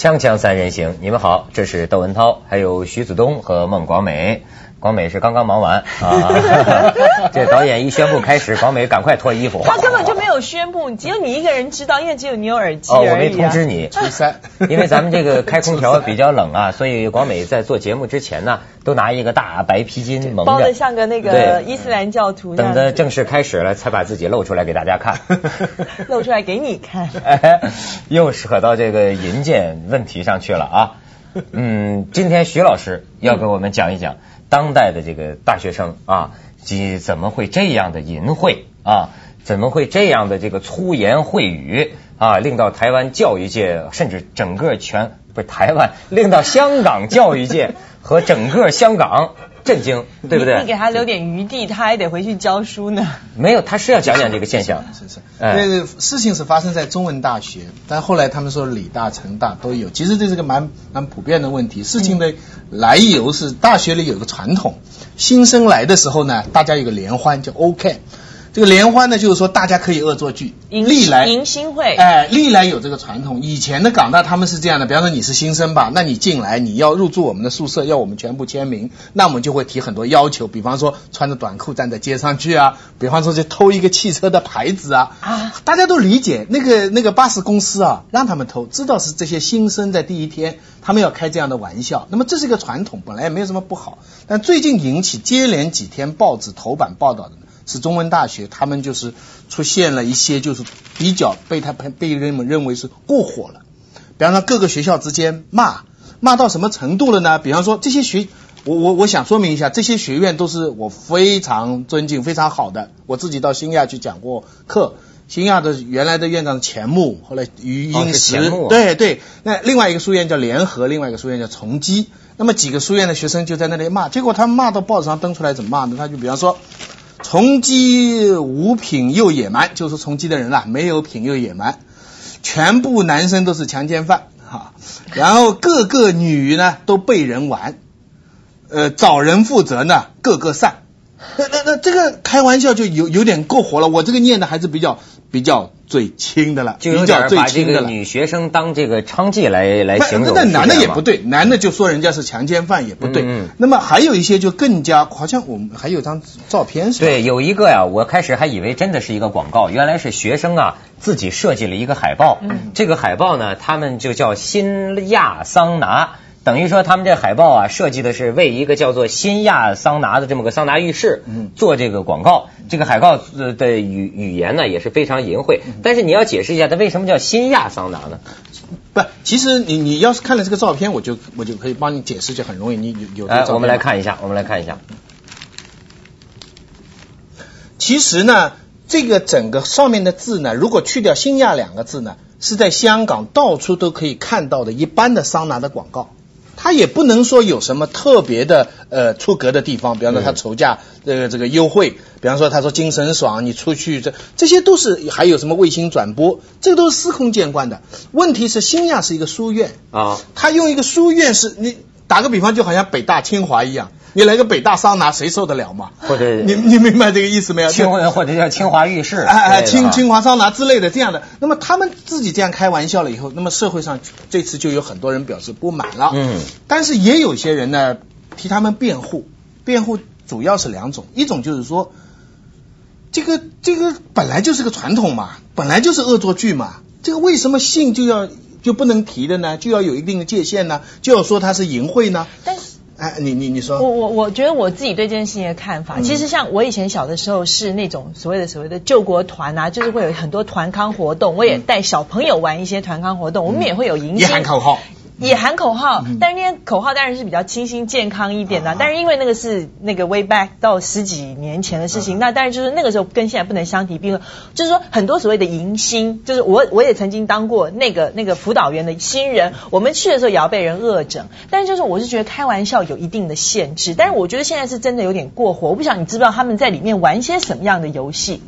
锵锵三人行，你们好，这是窦文涛，还有徐子东和孟广美。广美是刚刚忙完啊，这导演一宣布开始，广美赶快脱衣服。他根本就没有宣布，只有你一个人知道，因为只有你有耳机哦，我没通知你。初三，因为咱们这个开空调比较冷啊，所以广美在做节目之前呢，都拿一个大白披巾蒙着，包的像个那个伊斯兰教徒。等着正式开始了，才把自己露出来给大家看。露出来给你看。哎 又扯到这个银剑问题上去了啊。嗯，今天徐老师要给我们讲一讲。当代的这个大学生啊，怎怎么会这样的淫秽啊？怎么会这样的这个粗言秽语啊？令到台湾教育界，甚至整个全不是台湾，令到香港教育界和整个香港震惊，对不对？你给他留点余地，他还得回去教书呢。没有，他是要讲讲这个现象。是是，那个事情是发生在中文大学，但后来他们说理大、成大都有。其实这是个蛮蛮普遍的问题。事情的来由是大学里有个传统，新生来的时候呢，大家有个联欢叫 OK。这个联欢呢，就是说大家可以恶作剧，历来迎新会，哎，历来有这个传统。以前的港大他们是这样的，比方说你是新生吧，那你进来你要入住我们的宿舍，要我们全部签名，那我们就会提很多要求，比方说穿着短裤站在街上去啊，比方说去偷一个汽车的牌子啊，啊，大家都理解那个那个巴士公司啊，让他们偷，知道是这些新生在第一天，他们要开这样的玩笑，那么这是一个传统，本来也没有什么不好，但最近引起接连几天报纸头版报道的。是中文大学，他们就是出现了一些，就是比较被他被人们认为是过火了。比方说各个学校之间骂，骂到什么程度了呢？比方说这些学，我我我想说明一下，这些学院都是我非常尊敬、非常好的。我自己到新亚去讲过课，新亚的原来的院长钱穆，后来余英时，对对。那另外一个书院叫联合，另外一个书院叫崇基。那么几个书院的学生就在那里骂，结果他们骂到报纸上登出来怎么骂呢？他就比方说。从鸡无品又野蛮，就是从鸡的人啊，没有品又野蛮，全部男生都是强奸犯哈，然后各个女呢都被人玩，呃，找人负责呢，各个散。那那那这个开玩笑就有有点过火了，我这个念的还是比较比较最轻的了，比较最轻的了。女学生当这个娼妓来来形容，那男的也不对，男的就说人家是强奸犯也不对。那么还有一些就更加，好像我们还有张照片是。对，有一个呀，我开始还以为真的是一个广告，原来是学生啊自己设计了一个海报。嗯。这个海报呢，他们就叫新亚桑拿。等于说，他们这海报啊，设计的是为一个叫做新亚桑拿的这么个桑拿浴室做这个广告。这个海报的语语言呢也是非常淫秽。但是你要解释一下，它为什么叫新亚桑拿呢？不，其实你你要是看了这个照片，我就我就可以帮你解释，就很容易。你有有哎，我们来看一下，我们来看一下。其实呢，这个整个上面的字呢，如果去掉“新亚”两个字呢，是在香港到处都可以看到的一般的桑拿的广告。他也不能说有什么特别的呃出格的地方，比方说他筹价这个这个优惠，比方说他说精神爽，你出去这这些都是还有什么卫星转播，这个都是司空见惯的。问题是新亚是一个书院啊，他用一个书院是你打个比方，就好像北大清华一样。你来个北大桑拿，谁受得了嘛？或者你你明白这个意思没有？清或者叫清华浴室，哎哎，清清华桑拿之类的这样的。那么他们自己这样开玩笑了以后，那么社会上这次就有很多人表示不满了。嗯，但是也有些人呢替他们辩护，辩护主要是两种，一种就是说，这个这个本来就是个传统嘛，本来就是恶作剧嘛，这个为什么性就要就不能提的呢？就要有一定的界限呢？就要说它是淫秽呢？但是。哎，你你你说，我我我觉得我自己对这件事情的看法，其实像我以前小的时候是那种所谓的所谓的救国团啊，就是会有很多团康活动，我也带小朋友玩一些团康活动，我们也会有迎新，也喊口号。也喊口号，但是那些口号当然是比较清新健康一点的。但是因为那个是那个 way back 到十几年前的事情，那当然就是那个时候跟现在不能相提并论。就是说很多所谓的迎新，就是我我也曾经当过那个那个辅导员的新人，我们去的时候也要被人恶整。但是就是我是觉得开玩笑有一定的限制，但是我觉得现在是真的有点过火。我不想你知不知道他们在里面玩些什么样的游戏？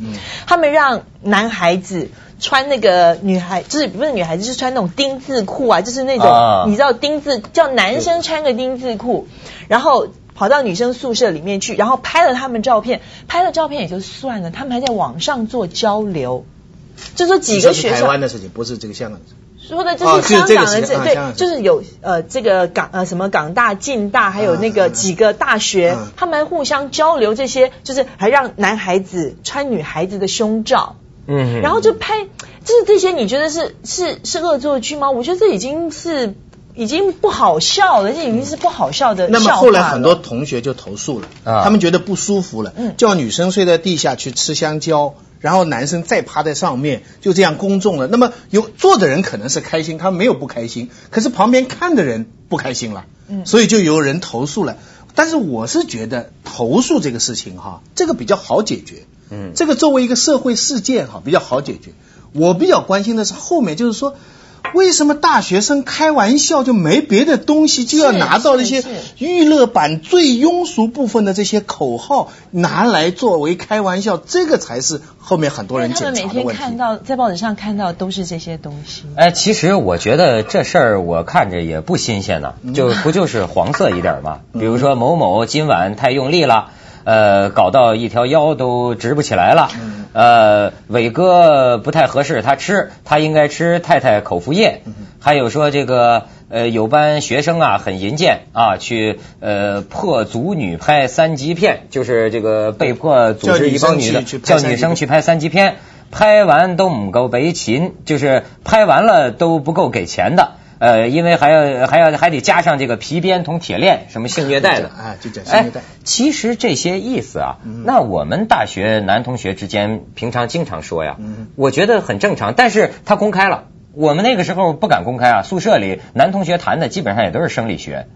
他们让男孩子。穿那个女孩，就是不是女孩子，是穿那种丁字裤啊，就是那种你知道丁字叫男生穿个丁字裤，然后跑到女生宿舍里面去，然后拍了他们照片，拍了照片也就算了，他们还在网上做交流，就说几个学生。台湾的事情，不是这个香港。说的就哦是香港的这对就是有呃这个港呃什么港大、浸大，还有那个嗯几个大学嗯，他们互相交流这些，就是还让男孩子穿女孩子的胸罩。嗯，然后就拍，就是这些，你觉得是是是恶作剧吗？我觉得这已经是已经不好笑了，这已经是不好笑的笑那么后来很多同学就投诉了，啊他们觉得不舒服了，嗯叫女生睡在地下去吃香蕉，然后男生再趴在上面，就这样公众了。那么有坐的人可能是开心，他没有不开心，可是旁边看的人不开心了，嗯所以就有人投诉了。但是我是觉得投诉这个事情哈，这个比较好解决。嗯这个作为一个社会事件哈，比较好解决。我比较关心的是后面，就是说，为什么大学生开玩笑就没别的东西，就要拿到那些娱乐版最庸俗部分的这些口号拿来作为开玩笑，这个才是后面很多人他们每天检查的问题。看到在报纸上看到都是这些东西。哎，其实我觉得这事儿我看着也不新鲜呢，嗯就不就是黄色一点嘛？比如说某某今晚太用力了，呃，搞到一条腰都直不起来了，嗯呃，伟哥不太合适他吃，他应该吃太太口服液。嗯还有说这个呃，有班学生啊很淫贱啊，去呃破组女拍三级片，就是这个被迫组织一帮女的叫女生去去拍三级片拍完都唔够赔钱，就是拍完了都不够给钱的。呃，因为还要还要还得加上这个皮鞭同铁链，什么性虐待的，哎就讲性虐待哎其实这些意思啊，嗯那我们大学男同学之间平常经常说呀，嗯我觉得很正常。但是他公开了，我们那个时候不敢公开啊，宿舍里男同学谈的基本上也都是生理学。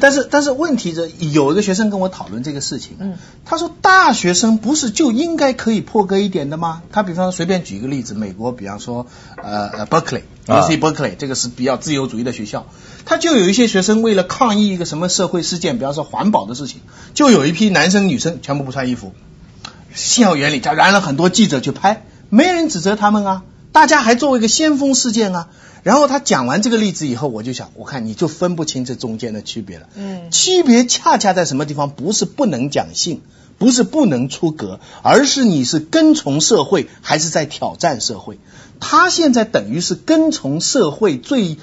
但是但是问题是，有一个学生跟我讨论这个事情，嗯他说大学生不是就应该可以破格一点的吗？他比方说随便举一个例子，美国比方说呃呃 Berkeley。啊 UC Berkeley 这个是比较自由主义的学校，他就有一些学生为了抗议一个什么社会事件，比方说环保的事情，就有一批男生女生全部不穿衣服，校园里燃了很多记者去拍，没人指责他们啊，大家还作为一个先锋事件啊。然后他讲完这个例子以后，我就想，我看你就分不清这中间的区别了。嗯区别恰恰在什么地方？不是不能讲性，不是不能出格，而是你是跟从社会还是在挑战社会。他现在等于是跟从社会最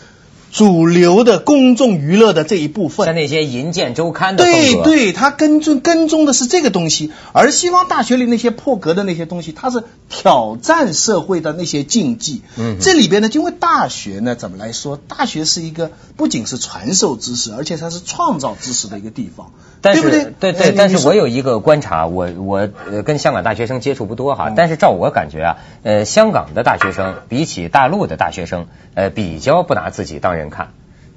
主流的公众娱乐的这一部分像。那些银剑周刊的对对，他跟踪跟踪的是这个东西，而西方大学里那些破格的那些东西，它是挑战社会的那些禁忌。嗯这里边呢，因为大学呢，怎么来说？大学是一个不仅是传授知识，而且它是创造知识的一个地方，但是对不对？对对但是我有一个观察，我我呃跟香港大学生接触不多哈，嗯但是照我感觉啊，呃，香港的大学生比起大陆的大学生，呃，比较不拿自己当人看，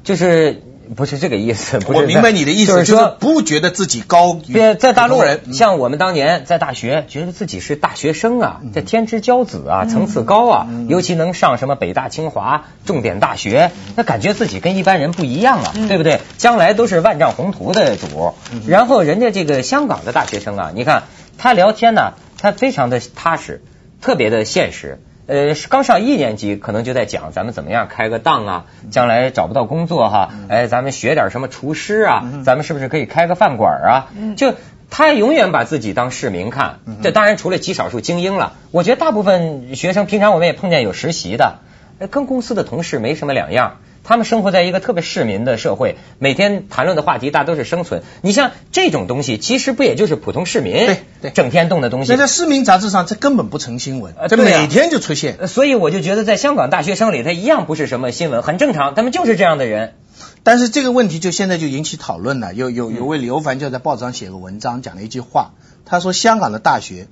就是不是这个意思，不是我明白你的意思，就是说。不觉得自己高在大陆人，嗯。像我们当年在大学，觉得自己是大学生啊，嗯。这天之骄子啊，层次高啊，尤其能上什么北大、清华、重点大学，嗯。那感觉自己跟一般人不一样啊，对不对？将来都是万丈宏图的主。嗯。然后人家这个香港的大学生啊，你看他聊天呢，他非常的踏实，特别的现实。呃，刚上一年级，可能就在讲咱们怎么样开个档啊，将来找不到工作哈，哎，咱们学点什么厨师啊，咱们是不是可以开个饭馆啊？就他永远把自己当市民看，这当然除了极少数精英了，我觉得大部分学生平常我们也碰见有实习的，呃跟公司的同事没什么两样。他们生活在一个特别市民的社会，每天谈论的话题大都是生存。你像这种东西，其实不也就是普通市民对对整天动的东西那？在市民杂志上，这根本不成新闻这每天就出现。呃所以我就觉得，在香港大学生里，他一样不是什么新闻，很正常，他们就是这样的人。但是这个问题就现在就引起讨论了。有嗯有有位刘凡就在报纸上写个文章，讲了一句话，他说香港的大学，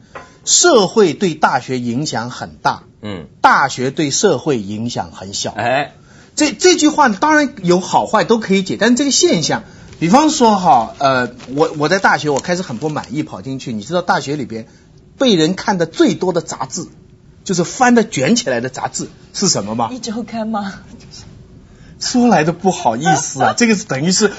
社会对大学影响很大，嗯，大学对社会影响很小。哎，这这句话当然有好坏都可以解，但是这个现象，比方说哈，呃，我我在大学我开始很不满意，跑进去，你知道大学里边被人看的最多的杂志，就是翻的卷起来的杂志是什么吗？一周刊吗？说来的不好意思啊，这个是等于是，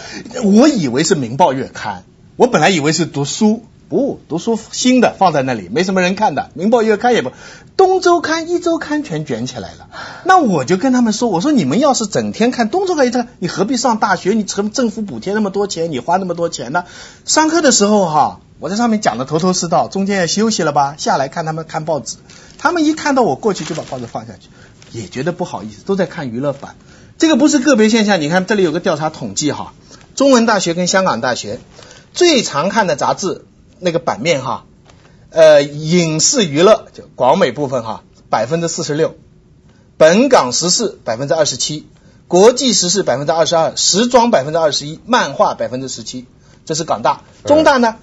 我以为是《明报月刊》，我本来以为是读书，不读书新的放在那里，没什么人看的，《明报月刊》也不，《东周刊》《一周刊》全卷起来了。那我就跟他们说，我说你们要是整天看《东周刊》一周刊，你何必上大学？你政政府补贴那么多钱，你花那么多钱呢？上课的时候哈，我在上面讲的头头是道，中间也休息了吧，下来看他们看报纸，他们一看到我过去就把报纸放下去。也觉得不好意思，都在看娱乐版。这个不是个别现象，你看这里有个调查统计哈，中文大学跟香港大学最常看的杂志那个版面哈，呃，影视娱乐就广美部分哈，百分之四十六，本港时事百分之二十七，国际时事百分之二十二，时装百分之二十一，漫画百分之十七，这是港大。中大呢，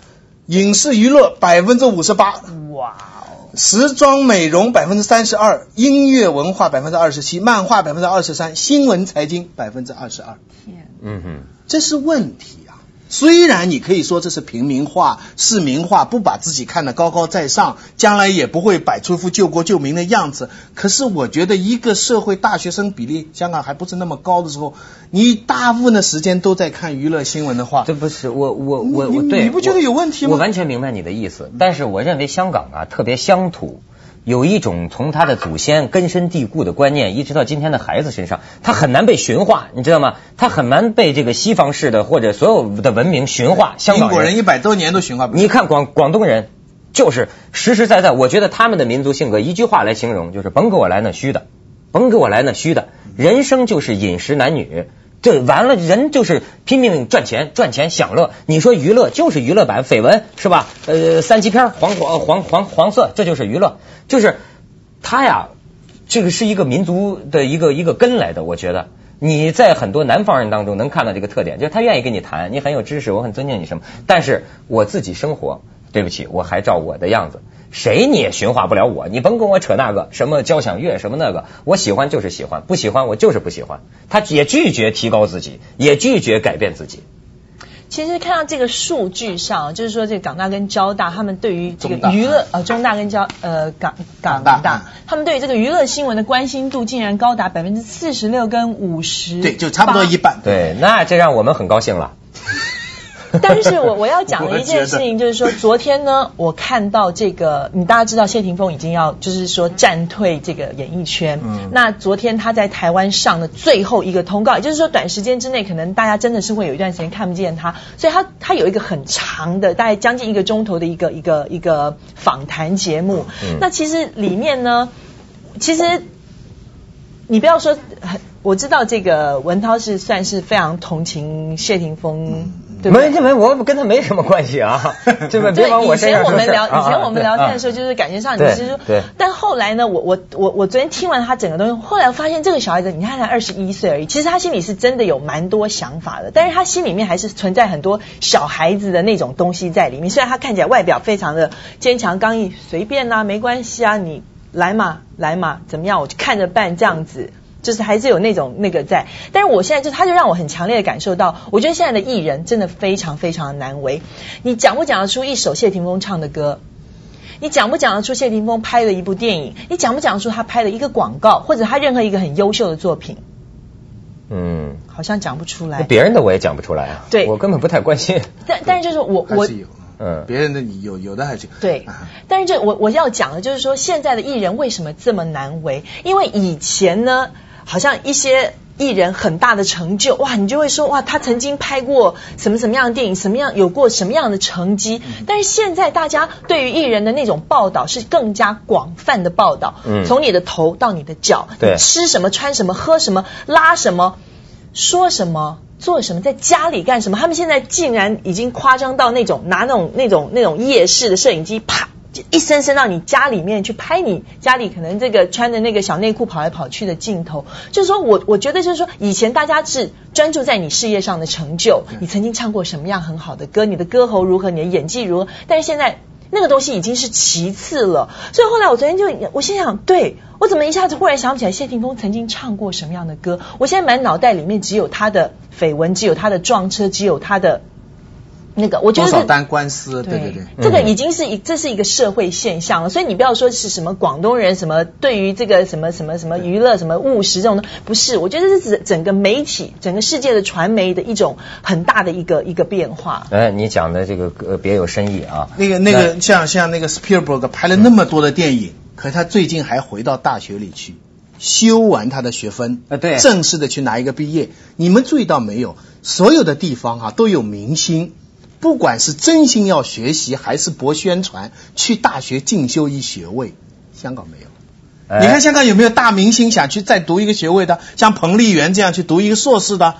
影视娱乐百分之五十八，哇哦，时装美容百分之三十二，音乐文化百分之二十七，漫画百分之二十三，新闻财经百分之二十二，天，嗯哼，这是问题啊。虽然你可以说这是平民化、市民化，不把自己看得高高在上，将来也不会摆出一副救国救民的样子。可是我觉得，一个社会大学生比例，香港还不是那么高的时候，你大部分的时间都在看娱乐新闻的话，这不是我我我我对，你不觉得有问题吗我完全明白你的意思，但是我认为香港啊特别乡土。有一种从他的祖先根深蒂固的观念，一直到今天的孩子身上，他很难被驯化，你知道吗？他很难被这个西方式的或者所有的文明驯化。香港英国人一百多年都驯化不了。你看广广东人，就是实实在在，我觉得他们的民族性格，一句话来形容，就是甭给我来那虚的，甭给我来那虚的，人生就是饮食男女。这完了，人就是拼命赚钱，赚钱享乐。你说娱乐就是娱乐版绯闻是吧？呃，三级片黄黄黄黄黄色，这就是娱乐，就是他呀，这个是一个民族的一个一个根来的，我觉得。你在很多南方人当中能看到这个特点，就是他愿意跟你谈，你很有知识，我很尊敬你什么。但是我自己生活，对不起，我还照我的样子，谁你也驯化不了我。你甭跟我扯那个什么交响乐什么那个，我喜欢就是喜欢，不喜欢我就是不喜欢。他也拒绝提高自己，也拒绝改变自己。其实看到这个数据上，就是说这个港大跟交大，他们对于这个娱乐呃中大跟交呃港港大，他们对于这个娱乐新闻的关心度竟然高达百分之四十六跟五十，对，就差不多一。半。对，那这让我们很高兴了。但是我我要讲的一件事情就是说，昨天呢，我看到这个，你大家知道谢霆锋已经要就是说战退这个演艺圈。嗯那昨天他在台湾上的最后一个通告，也就是说短时间之内可能大家真的是会有一段时间看不见他，所以他他有一个很长的，大概将近一个钟头的一个一个一个访谈节目。嗯那其实里面呢，其实你不要说，很我知道这个文涛是算是非常同情谢霆锋，对不对？没没，我跟他没什么关系啊，这个别对，以往我身前我们聊，以前我们聊天的时候，啊就是感觉上你对是说对，但后来呢，我我我我昨天听完他整个东西，后来发现这个小孩子，你看才二十一岁而已，其实他心里是真的有蛮多想法的，但是他心里面还是存在很多小孩子的那种东西在里面。虽然他看起来外表非常的坚强刚毅，随便啦、没关系啊，你来嘛来嘛，怎么样，我就看着办这样子。就是还是有那种那个在，但是我现在就他就让我很强烈的感受到，我觉得现在的艺人真的非常非常的难为。你讲不讲得出一首谢霆锋唱的歌？你讲不讲得出谢霆锋拍的一部电影？你讲不讲得出他拍的一个广告，或者他任何一个很优秀的作品？嗯，好像讲不出来。别人的我也讲不出来啊，对我根本不太关心。但但是就是我我是有，嗯别人的你有有的还是对啊，但是这我我要讲的就是说，现在的艺人为什么这么难为？因为以前呢，好像一些艺人很大的成就，哇，你就会说哇，他曾经拍过什么什么样的电影，什么样有过什么样的成绩。嗯但是现在大家对于艺人的那种报道是更加广泛的报道，嗯从你的头到你的脚，对你吃什么、穿什么、喝什么、拉什么、说什么。做什么，在家里干什么？他们现在竟然已经夸张到那种拿那种那种那种夜视的摄影机，啪，就一伸伸到你家里面去拍你家里可能这个穿着那个小内裤跑来跑去的镜头。就是说我我觉得就是说，以前大家是专注在你事业上的成就，你曾经唱过什么样很好的歌，你的歌喉如何，你的演技如何，但是现在。那个东西已经是其次了，所以后来我昨天就我心想，对我怎么一下子忽然想不起来谢霆锋曾经唱过什么样的歌？我现在满脑袋里面只有他的绯闻，只有他的撞车，只有他的那个，我觉得多少单官司，对对对。这个已经是一这是一个社会现象了，所以你不要说是什么广东人什么对于这个什么什么什么娱乐什么务实这种的，不是，我觉得这是整个媒体整个世界的传媒的一种很大的一个一个变化。哎，你讲的这个呃别有深意啊。那个那个像像那个 Spielberg 拍了那么多的电影，可是他最近还回到大学里去修完他的学分，啊对正式的去拿一个毕业。你们注意到没有？所有的地方啊都有明星，不管是真心要学习还是博宣传，去大学进修一学位，香港没有。哎你看香港有没有大明星想去再读一个学位的，像彭丽媛这样去读一个硕士的？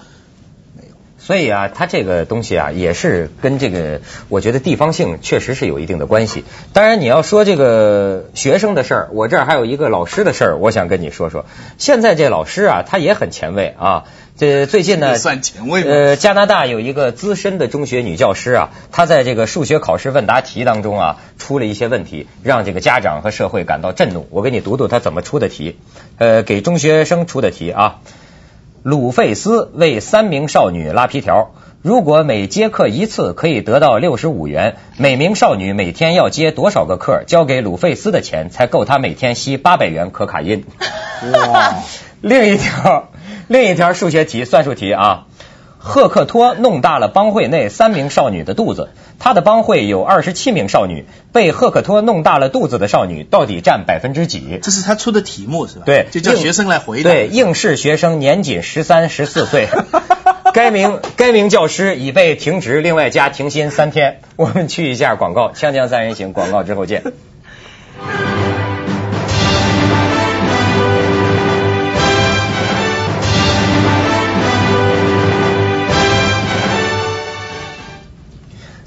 所以啊，它这个东西啊，也是跟这个，我觉得地方性确实是有一定的关系。当然，你要说这个学生的事儿，我这儿还有一个老师的事儿，我想跟你说说。现在这老师啊，他也很前卫啊。这最近呢，算前卫呃，加拿大有一个资深的中学女教师啊，她在这个数学考试问答题当中啊，出了一些问题，让这个家长和社会感到震怒。我给你读读她怎么出的题，呃，给中学生出的题啊。鲁费斯为三名少女拉皮条，如果每接客一次可以得到六十五元，每名少女每天要接多少个客，交给鲁费斯的钱才够他每天吸八百元可卡因？哇！另一条，另一条数学题，算术题啊。赫克托弄大了帮会内三名少女的肚子，他的帮会有二十七名少女，被赫克托弄大了肚子的少女到底占百分之几？这是他出的题目是吧？对，就叫学生来回答。对，应试学生年仅十三、十四岁。该名该名教师已被停职，另外加停薪三天。我们去一下广告，锵锵三人行，广告之后见。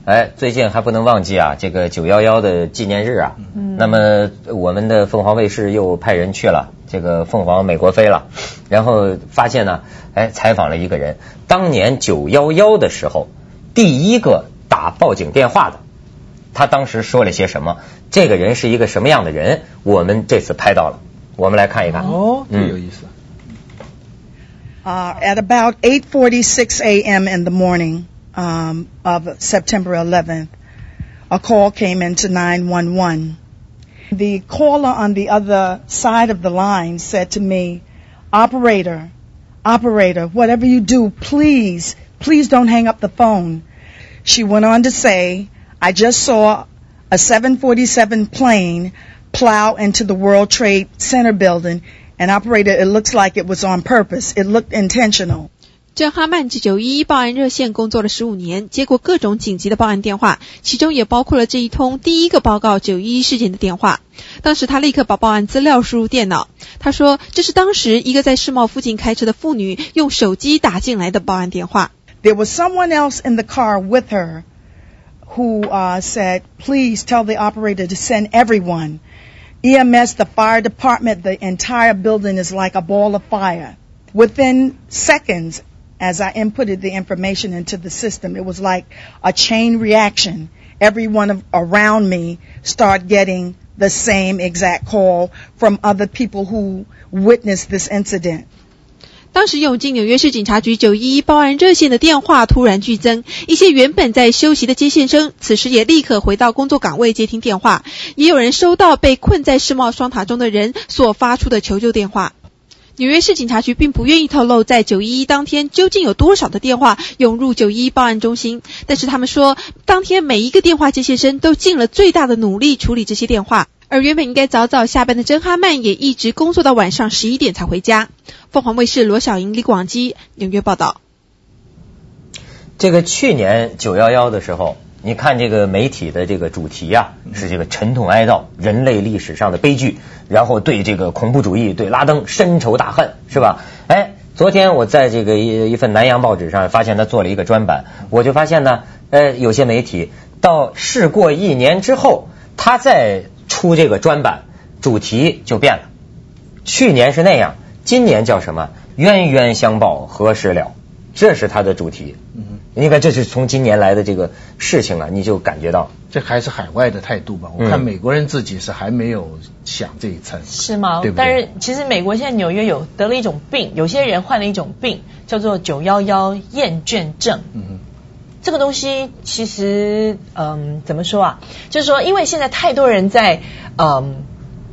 哎，最近还不能忘记啊，这个九幺幺的纪念日啊。嗯。那么我们的凤凰卫视又派人去了，这个凤凰美国飞了，然后发现呢，哎，采访了一个人，当年九幺幺的时候，第一个打报警电话的，他当时说了些什么？这个人是一个什么样的人？我们这次拍到了，我们来看一看。哦，这嗯有意思。Uh, at about 8:46 a.m. in the morning um, of September 11th, a call came into 911. The caller on the other side of the line said to me, "Operator, operator, whatever you do, please, please don't hang up the phone." She went on to say, "I just saw a 747 plane plow into the World Trade Center building." And operator, it looks like it was on purpose. It looked intentional. 郑哈曼至九一一报案热线工作了十五年，接过各种紧急的报案电话，其中也包括了这一通第一个报告九一一事件的电话。当时他立刻把报案资料输入电脑。他说，这是当时一个在世贸附近开车的妇女用手机打进来的报案电话。 There was someone else in the car with her who uh, said, please tell the operator to send everyone. EMS, the fire department, the entire building is like a ball of fire. Within seconds, as I inputted the information into the system, it was like a chain reaction. Everyone of, around me started getting the same exact call from other people who witnessed this incident. 当时涌进纽约市警察局九一一报案热线的电话突然剧增，一些原本在休息的接线生，此时也立刻回到工作岗位接听电话。也有人收到被困在世贸双塔中的人所发出的求救电话。 纽约市警察局并不愿意透露在九一一当天究竟有多少的电话涌入九一一报案中心，但是他们说，当天每一个电话接线生都尽了最大的努力处理这些电话。而原本应该早早下班的真哈曼也一直工作到晚上十一点才回家。凤凰卫视罗小莹、李广基纽约报道。这个去年九幺幺的时候，你看这个媒体的这个主题啊，是这个沉痛哀悼人类历史上的悲剧，然后对这个恐怖主义、对拉登深仇大恨，是吧？哎，昨天我在这个一一份南洋报纸上发现他做了一个专版，我就发现呢，呃，有些媒体到事过一年之后，他再出这个专版，主题就变了。去年是那样，今年叫什么？冤冤相报何时了？这是他的主题。嗯，你看，这是从今年来的这个事情啊，你就感觉到这还是海外的态度吧？我看嗯美国人自己是还没有想这一层，是吗？对对但是其实美国现在纽约有得了一种病，有些人患了一种病，叫做九幺幺厌倦症。嗯哼，这个东西其实，嗯，怎么说啊？就是说，因为现在太多人在，嗯。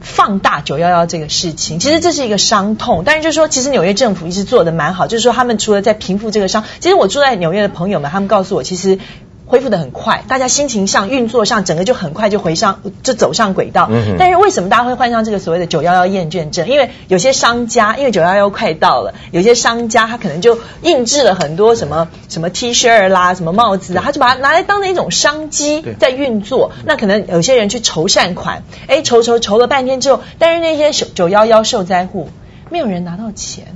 放大九幺幺这个事情，其实这是一个伤痛，但是就是说，其实纽约政府一直做的蛮好，就是说他们除了在平复这个伤，其实我住在纽约的朋友们，他们告诉我，其实恢复的很快，大家心情上、运作上，整个就很快就回上，就走上轨道。嗯但是为什么大家会患上这个所谓的九幺幺厌倦症？因为有些商家，因为九幺幺快到了，有些商家他可能就印制了很多什么什么 T 恤啦、什么帽子啊，他就把它拿来当成一种商机在运作。那可能有些人去筹善款，哎，筹筹筹了半天之后，但是那些九幺幺受灾户没有人拿到钱。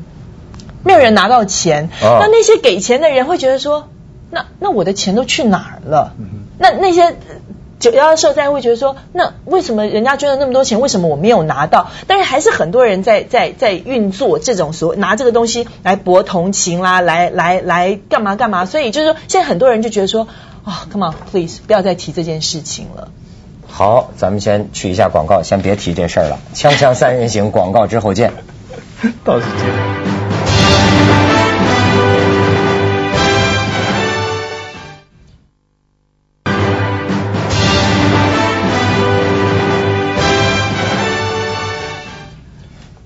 没有人拿到钱，哦那那些给钱的人会觉得说，那那我的钱都去哪儿了？那那些九幺幺受灾会觉得说，那为什么人家捐了那么多钱，为什么我没有拿到？但是还是很多人在在在运作这种所拿这个东西来博同情啦，来来来干嘛干嘛？所以就是说，现在很多人就觉得说，啊、c o m e on please，不要再提这件事情了。好，咱们先去一下广告，先别提这事儿了。锵锵三人行，广告之后见。倒是这样。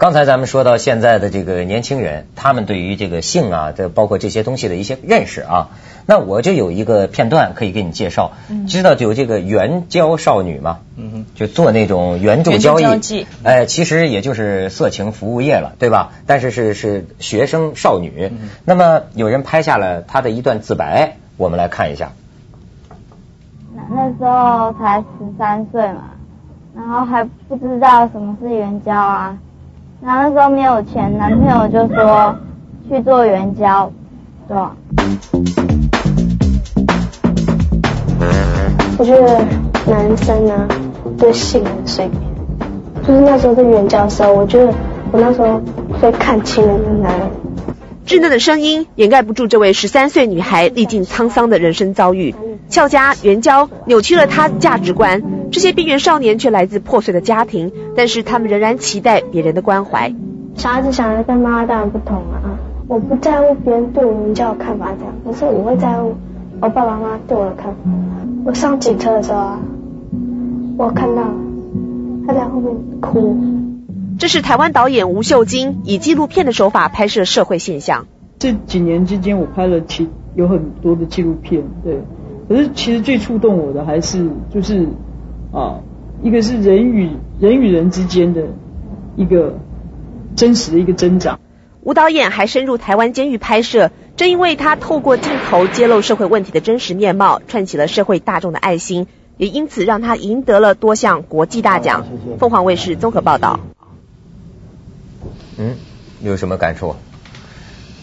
刚才咱们说到现在的这个年轻人，他们对于这个性啊，这包括这些东西的一些认识啊，那我就有一个片段可以给你介绍。知道有这个援交少女吗？嗯哼就做那种援助交易，哎，其实也就是色情服务业了，对吧？但是是是学生少女。那么有人拍下了她的一段自白，我们来看一下。那那时候才十三岁嘛，然后还不知道什么是援交啊，然后那时候没有钱，男朋友就说去做援交，对吧？我觉得男生呢对性很随便，就是那时候在援交的时候，我觉得我那时候最看清了那男人。稚嫩的声音掩盖不住这位十三岁女孩历尽沧桑的人生遭遇。俏家、援交扭曲了她价值观，这些边缘少年却来自破碎的家庭，但是他们仍然期待别人的关怀。小孩子想的跟妈妈当然不同啊，我不在乎别人对我们家的看法这样，可是我会在乎我爸爸妈妈对我的看法。我上警车的时候啊，我看到他在后面哭。这是台湾导演吴秀晶以纪录片的手法拍摄社会现象。这几年之间，我拍了其有很多的纪录片，对。可是其实最触动我的还是就是啊，一个是人与人与人之间的一个真实的一个增长。吴导演还深入台湾监狱拍摄，正因为他透过镜头揭露社会问题的真实面貌，串起了社会大众的爱心，也因此让他赢得了多项国际大奖。凤凰卫视综合报道。嗯，有什么感触？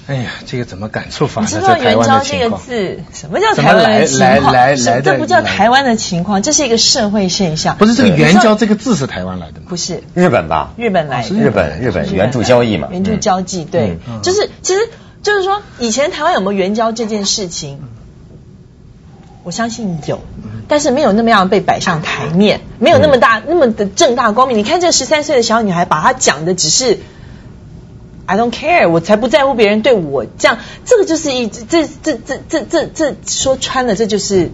哎呀，这个怎么感触法呢？你知道“在台湾援交”这个字，什么叫台湾的情怎么来况？来来来这不叫台湾的情况，这是一个社会现象。不是这个“对援交”这个字是台湾来的吗？不是日本吧？日本来的，日本日本援助交易嘛，援助交际，对，嗯就是其实就是说，以前台湾有没有援交这件事情，我相信有，但是没有那么样被摆上台面，没有那么大那么的正大光明。你看这十三岁的小女孩，把她讲的只是。I don't care，我才不在乎别人对我这样，这个就是一这这这这这这说穿了，这就是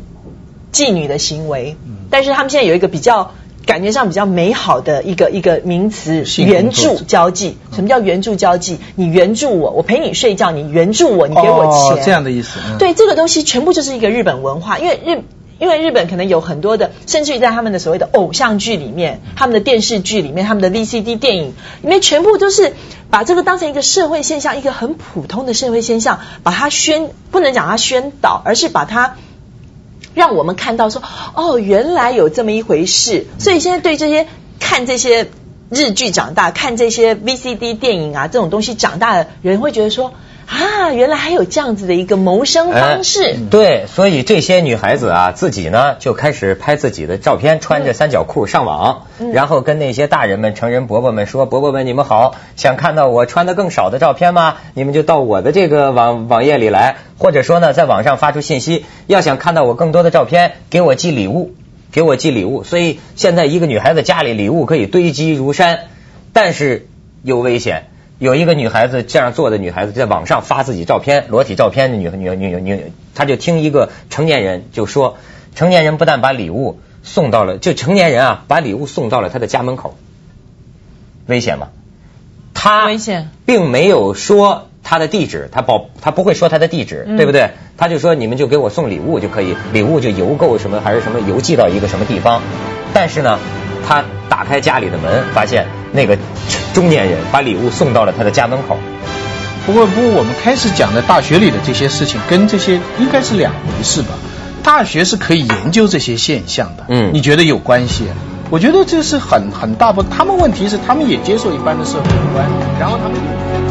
妓女的行为。但是他们现在有一个比较感觉上比较美好的一个一个名词，性援助交际。什么叫援助交际？你援助我，我陪你睡觉，你援助我，你给我钱，哦这样的意思。嗯，对，这个东西全部就是一个日本文化，因为日。因为日本可能有很多的，甚至于在他们的所谓的偶像剧里面、他们的电视剧里面、他们的 VCD 电影里面，全部都是把这个当成一个社会现象，一个很普通的社会现象，把它宣不能讲它宣导，而是把它让我们看到说，哦，原来有这么一回事。所以现在对这些看这些日剧长大、看这些 VCD 电影啊这种东西长大的人，会觉得说，啊，原来还有这样子的一个谋生方式。哎对，所以这些女孩子啊，自己呢就开始拍自己的照片，穿着三角裤上网，嗯然后跟那些大人们、成人伯伯们说：“伯伯们，你们好，想看到我穿的更少的照片吗？你们就到我的这个网网页里来，或者说呢，在网上发出信息，要想看到我更多的照片，给我寄礼物，给我寄礼物。”所以现在一个女孩子家里礼物可以堆积如山，但是有危险。有一个女孩子这样做的女孩子，在网上发自己照片、裸体照片的女女女女，她就听一个成年人就说，成年人不但把礼物送到了，就成年人啊，把礼物送到了她的家门口，危险吗？他危险，并没有说他的地址，他保他不会说他的地址，对不对？他就说你们就给我送礼物就可以，礼物就邮购什么还是什么邮寄到一个什么地方。但是呢，他打开家里的门，发现那个中年人把礼物送到了他的家门口。不过，不过我们开始讲的大学里的这些事情，跟这些应该是两回事吧？大学是可以研究这些现象的，嗯你觉得有关系？我觉得这是很很大部，他们问题是他们也接受一般的社会观，然后他们。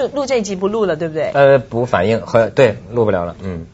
就录这一集不录了，对不对？呃，不反应和对录不了了，嗯。